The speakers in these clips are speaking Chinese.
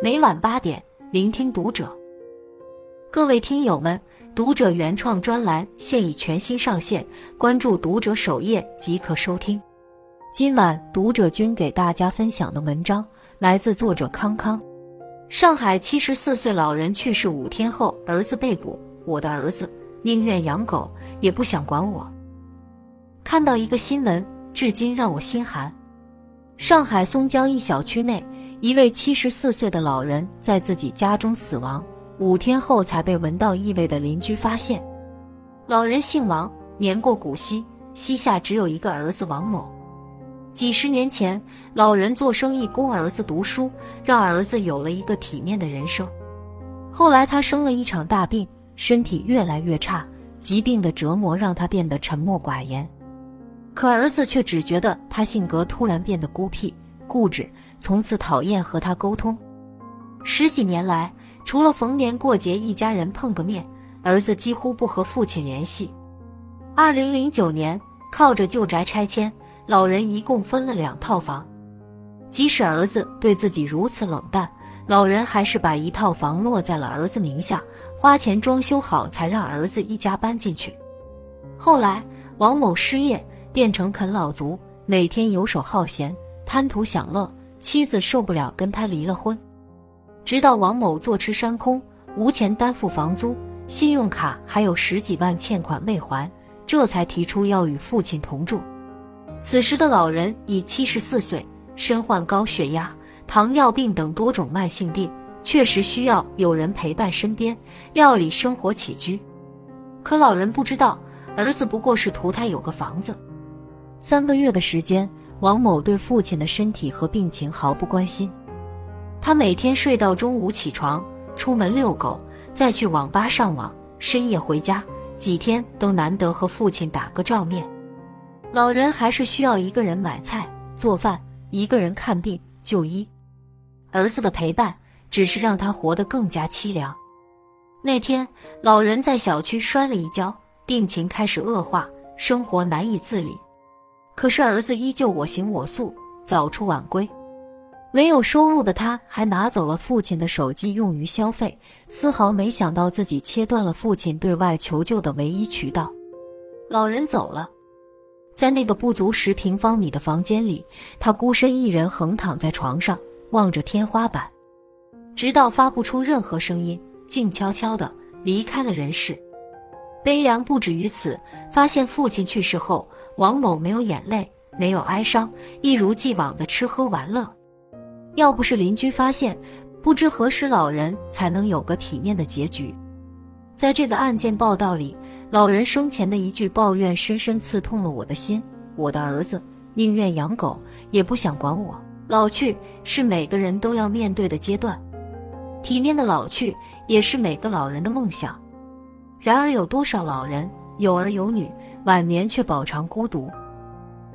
每晚八点，聆听读者。各位听友们，读者原创专栏现已全新上线，关注读者首页即可收听。今晚读者君给大家分享的文章来自作者康康。上海七十四岁老人去世五天后，儿子被捕。我的儿子宁愿养狗，也不想管我。看到一个新闻，至今让我心寒。上海松江一小区内。一位七十四岁的老人在自己家中死亡，五天后才被闻到异味的邻居发现。老人姓王，年过古稀，膝下只有一个儿子王某。几十年前，老人做生意供儿子读书，让儿子有了一个体面的人生。后来他生了一场大病，身体越来越差，疾病的折磨让他变得沉默寡言。可儿子却只觉得他性格突然变得孤僻、固执。从此讨厌和他沟通。十几年来，除了逢年过节一家人碰个面，儿子几乎不和父亲联系。二零零九年，靠着旧宅拆迁，老人一共分了两套房。即使儿子对自己如此冷淡，老人还是把一套房落在了儿子名下，花钱装修好，才让儿子一家搬进去。后来，王某失业，变成啃老族，每天游手好闲，贪图享乐。妻子受不了，跟他离了婚。直到王某坐吃山空，无钱担负房租，信用卡还有十几万欠款未还，这才提出要与父亲同住。此时的老人已七十四岁，身患高血压、糖尿病等多种慢性病，确实需要有人陪伴身边，料理生活起居。可老人不知道，儿子不过是图他有个房子。三个月的时间。王某对父亲的身体和病情毫不关心，他每天睡到中午起床，出门遛狗，再去网吧上网，深夜回家，几天都难得和父亲打个照面。老人还是需要一个人买菜做饭，一个人看病就医。儿子的陪伴只是让他活得更加凄凉。那天，老人在小区摔了一跤，病情开始恶化，生活难以自理。可是儿子依旧我行我素，早出晚归。没有收入的他，还拿走了父亲的手机用于消费，丝毫没想到自己切断了父亲对外求救的唯一渠道。老人走了，在那个不足十平方米的房间里，他孤身一人横躺在床上，望着天花板，直到发不出任何声音，静悄悄地离开了人世。悲凉不止于此，发现父亲去世后。王某没有眼泪，没有哀伤，一如既往的吃喝玩乐。要不是邻居发现，不知何时老人才能有个体面的结局。在这个案件报道里，老人生前的一句抱怨深深刺痛了我的心：我的儿子宁愿养狗，也不想管我。老去是每个人都要面对的阶段，体面的老去也是每个老人的梦想。然而，有多少老人有儿有女？晚年却饱尝孤独，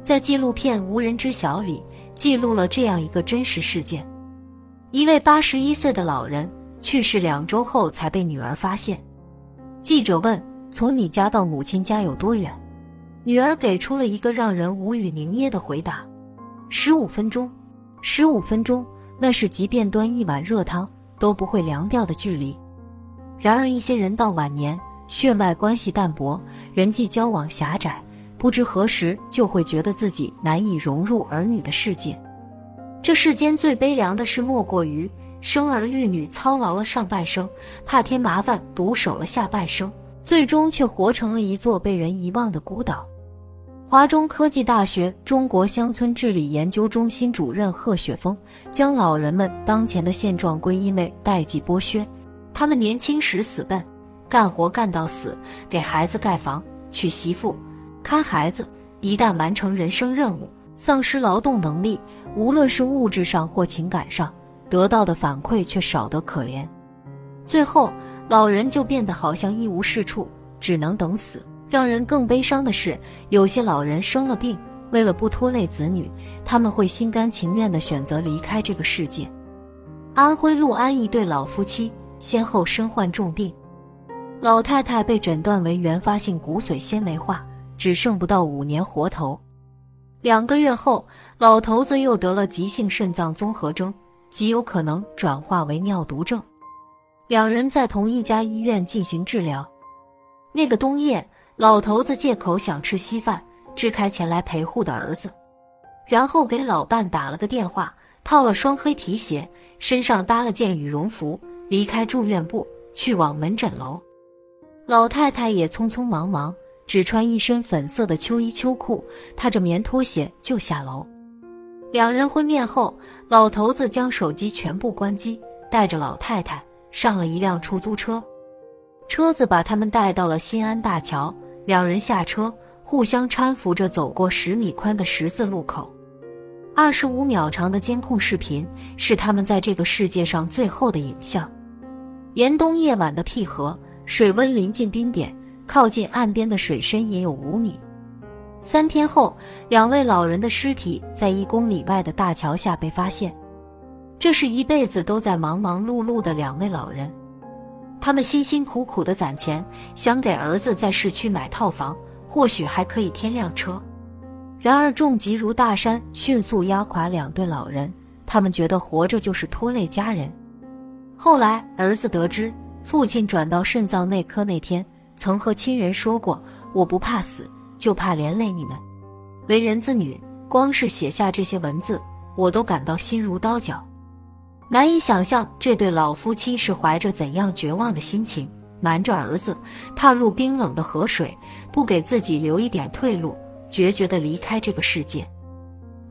在纪录片《无人知晓》里记录了这样一个真实事件：一位八十一岁的老人去世两周后才被女儿发现。记者问：“从你家到母亲家有多远？”女儿给出了一个让人无语凝噎的回答：“十五分钟。”十五分钟，那是即便端一碗热汤都不会凉掉的距离。然而，一些人到晚年。血脉关系淡薄，人际交往狭窄，不知何时就会觉得自己难以融入儿女的世界。这世间最悲凉的事，莫过于生儿育女操劳了上半生，怕添麻烦独守了下半生，最终却活成了一座被人遗忘的孤岛。华中科技大学中国乡村治理研究中心主任贺雪峰将老人们当前的现状归因为代际剥削，他们年轻时死笨。干活干到死，给孩子盖房、娶媳妇、看孩子。一旦完成人生任务，丧失劳动能力，无论是物质上或情感上，得到的反馈却少得可怜。最后，老人就变得好像一无是处，只能等死。让人更悲伤的是，有些老人生了病，为了不拖累子女，他们会心甘情愿地选择离开这个世界。安徽六安一对老夫妻先后身患重病。老太太被诊断为原发性骨髓纤维化，只剩不到五年活头。两个月后，老头子又得了急性肾脏综合征，极有可能转化为尿毒症。两人在同一家医院进行治疗。那个冬夜，老头子借口想吃稀饭，支开前来陪护的儿子，然后给老伴打了个电话，套了双黑皮鞋，身上搭了件羽绒服，离开住院部，去往门诊楼。老太太也匆匆忙忙，只穿一身粉色的秋衣秋裤，踏着棉拖鞋就下楼。两人会面后，老头子将手机全部关机，带着老太太上了一辆出租车，车子把他们带到了新安大桥。两人下车，互相搀扶着走过十米宽的十字路口。二十五秒长的监控视频是他们在这个世界上最后的影像。严冬夜晚的庇河。水温临近冰点，靠近岸边的水深也有五米。三天后，两位老人的尸体在一公里外的大桥下被发现。这是一辈子都在忙忙碌碌的两位老人，他们辛辛苦苦的攒钱，想给儿子在市区买套房，或许还可以添辆车。然而重疾如大山，迅速压垮两对老人。他们觉得活着就是拖累家人。后来，儿子得知。父亲转到肾脏内科那天，曾和亲人说过：“我不怕死，就怕连累你们。”为人子女，光是写下这些文字，我都感到心如刀绞，难以想象这对老夫妻是怀着怎样绝望的心情，瞒着儿子踏入冰冷的河水，不给自己留一点退路，决绝地离开这个世界。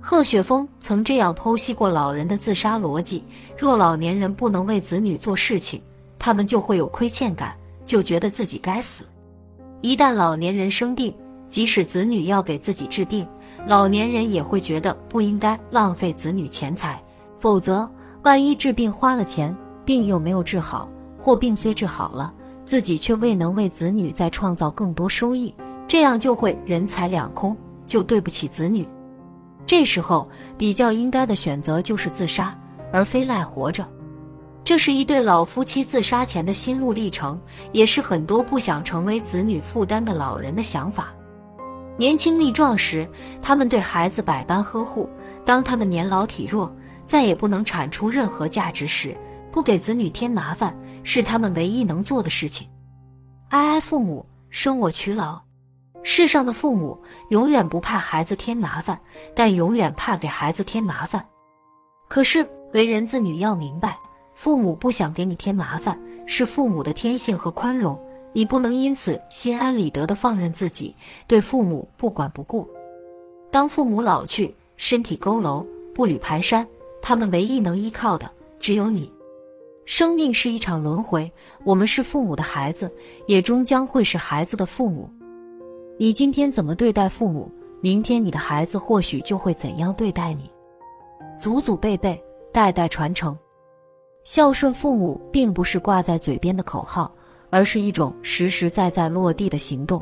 贺雪峰曾这样剖析过老人的自杀逻辑：若老年人不能为子女做事情，他们就会有亏欠感，就觉得自己该死。一旦老年人生病，即使子女要给自己治病，老年人也会觉得不应该浪费子女钱财。否则，万一治病花了钱，病又没有治好，或病虽治好了，自己却未能为子女再创造更多收益，这样就会人财两空，就对不起子女。这时候，比较应该的选择就是自杀，而非赖活着。这是一对老夫妻自杀前的心路历程，也是很多不想成为子女负担的老人的想法。年轻力壮时，他们对孩子百般呵护；当他们年老体弱，再也不能产出任何价值时，不给子女添麻烦，是他们唯一能做的事情。哀哀父母，生我劬劳。世上的父母永远不怕孩子添麻烦，但永远怕给孩子添麻烦。可是为人子女要明白。父母不想给你添麻烦，是父母的天性和宽容，你不能因此心安理得的放任自己，对父母不管不顾。当父母老去，身体佝偻，步履蹒跚，他们唯一能依靠的只有你。生命是一场轮回，我们是父母的孩子，也终将会是孩子的父母。你今天怎么对待父母，明天你的孩子或许就会怎样对待你。祖祖辈辈，代代传承。孝顺父母并不是挂在嘴边的口号，而是一种实实在在落地的行动。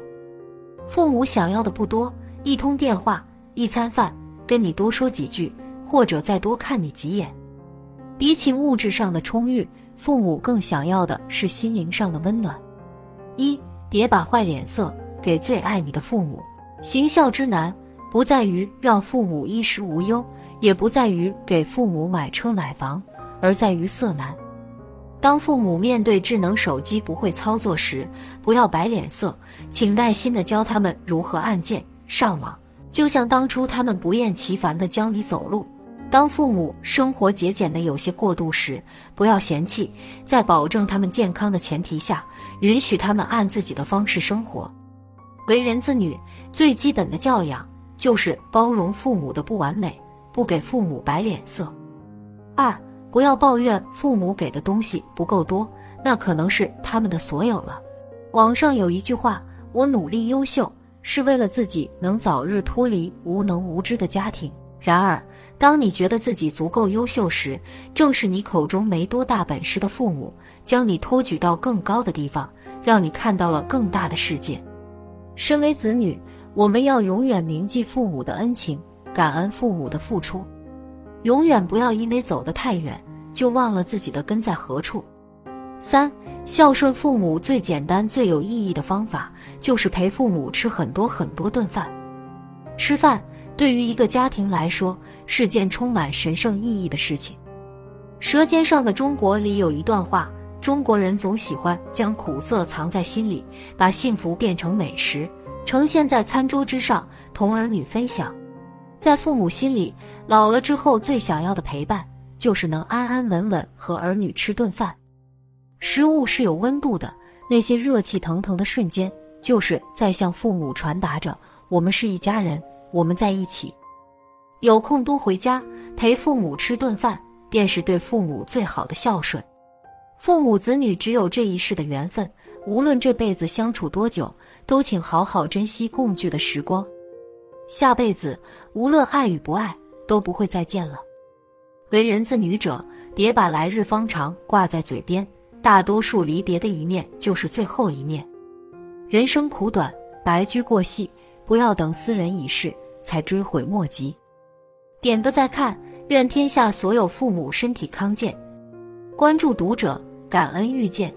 父母想要的不多，一通电话，一餐饭，跟你多说几句，或者再多看你几眼。比起物质上的充裕，父母更想要的是心灵上的温暖。一，别把坏脸色给最爱你的父母。行孝之难，不在于让父母衣食无忧，也不在于给父母买车买房。而在于色难。当父母面对智能手机不会操作时，不要摆脸色，请耐心的教他们如何按键上网，就像当初他们不厌其烦的教你走路。当父母生活节俭的有些过度时，不要嫌弃，在保证他们健康的前提下，允许他们按自己的方式生活。为人子女最基本的教养就是包容父母的不完美，不给父母摆脸色。二。不要抱怨父母给的东西不够多，那可能是他们的所有了。网上有一句话：“我努力优秀，是为了自己能早日脱离无能无知的家庭。”然而，当你觉得自己足够优秀时，正是你口中没多大本事的父母，将你托举到更高的地方，让你看到了更大的世界。身为子女，我们要永远铭记父母的恩情，感恩父母的付出。永远不要因为走得太远，就忘了自己的根在何处。三，孝顺父母最简单、最有意义的方法，就是陪父母吃很多很多顿饭。吃饭对于一个家庭来说是件充满神圣意义的事情。舌尖上的中国里有一段话：中国人总喜欢将苦涩藏在心里，把幸福变成美食，呈现在餐桌之上，同儿女分享。在父母心里，老了之后最想要的陪伴，就是能安安稳稳和儿女吃顿饭。食物是有温度的，那些热气腾腾的瞬间，就是在向父母传达着我们是一家人，我们在一起。有空多回家陪父母吃顿饭，便是对父母最好的孝顺。父母子女只有这一世的缘分，无论这辈子相处多久，都请好好珍惜共聚的时光。下辈子无论爱与不爱，都不会再见了。为人子女者，别把“来日方长”挂在嘴边。大多数离别的一面就是最后一面。人生苦短，白驹过隙，不要等斯人已逝才追悔莫及。点个再看，愿天下所有父母身体康健。关注读者，感恩遇见。